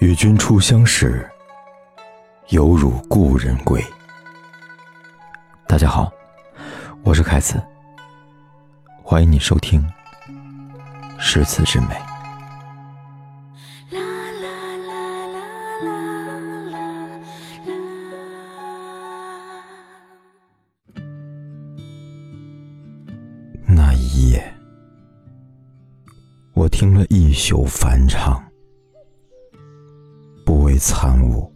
与君初相识，犹如故人归。大家好，我是凯子，欢迎你收听《诗词之美》。那一夜，我听了一宿梵唱。为参悟，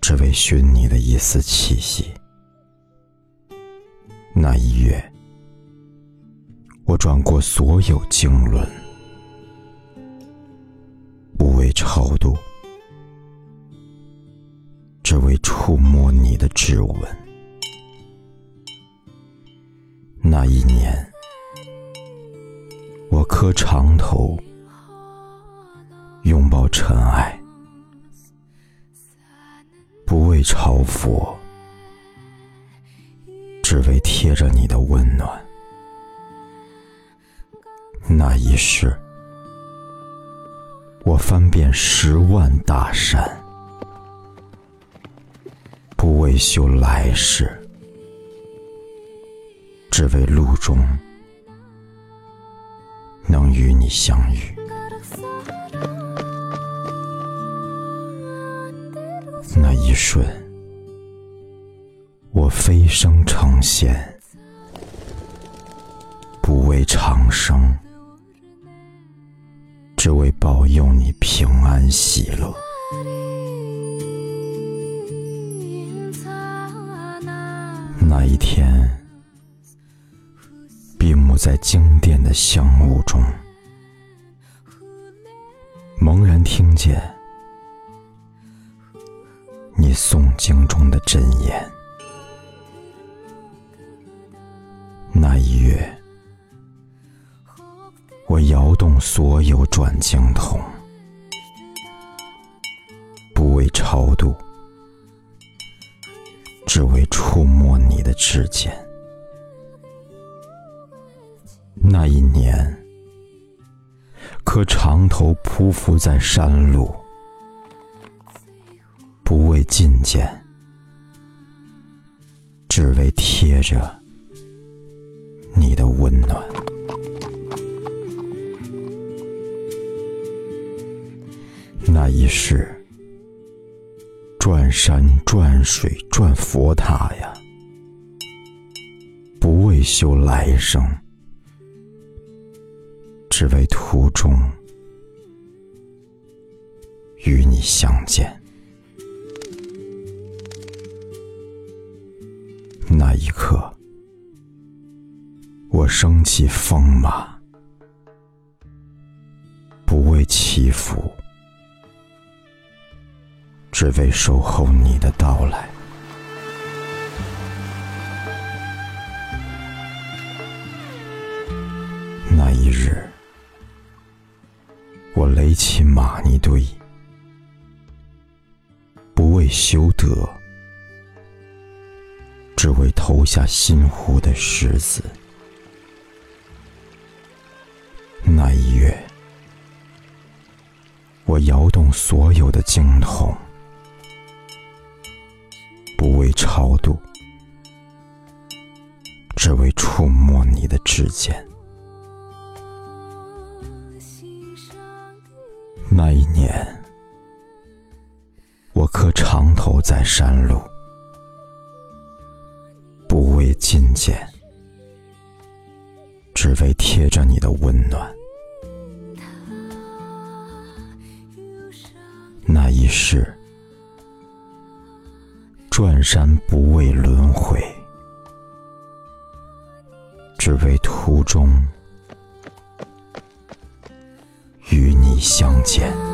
只为寻你的一丝气息。那一月，我转过所有经纶，不为超度，只为触摸你的指纹。那一年，我磕长头。尘埃，不为朝佛，只为贴着你的温暖。那一世，我翻遍十万大山，不为修来世，只为路中能与你相遇。顺，我飞升成仙，不为长生，只为保佑你平安喜乐。那一天，闭目在经殿的香雾中，猛然听见。诵经中的真言，那一月，我摇动所有转经筒，不为超度，只为触摸你的指尖。那一年，磕长头匍匐在山路。不为觐见，只为贴着你的温暖。那一世，转山转水转佛塔呀，不为修来生，只为途中与你相见。那一刻，我升起风马，不为祈福，只为守候你的到来。那一日，我垒起玛尼堆，不为修德。只为投下心湖的石子。那一月，我摇动所有的经筒，不为超度，只为触摸你的指尖。那一年，我磕长头在山路。为贴着你的温暖。那一世，转山不为轮回，只为途中与你相见。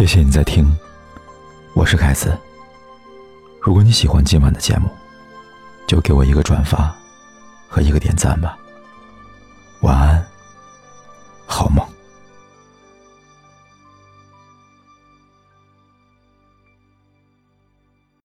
谢谢你在听，我是凯子。如果你喜欢今晚的节目，就给我一个转发和一个点赞吧。晚安，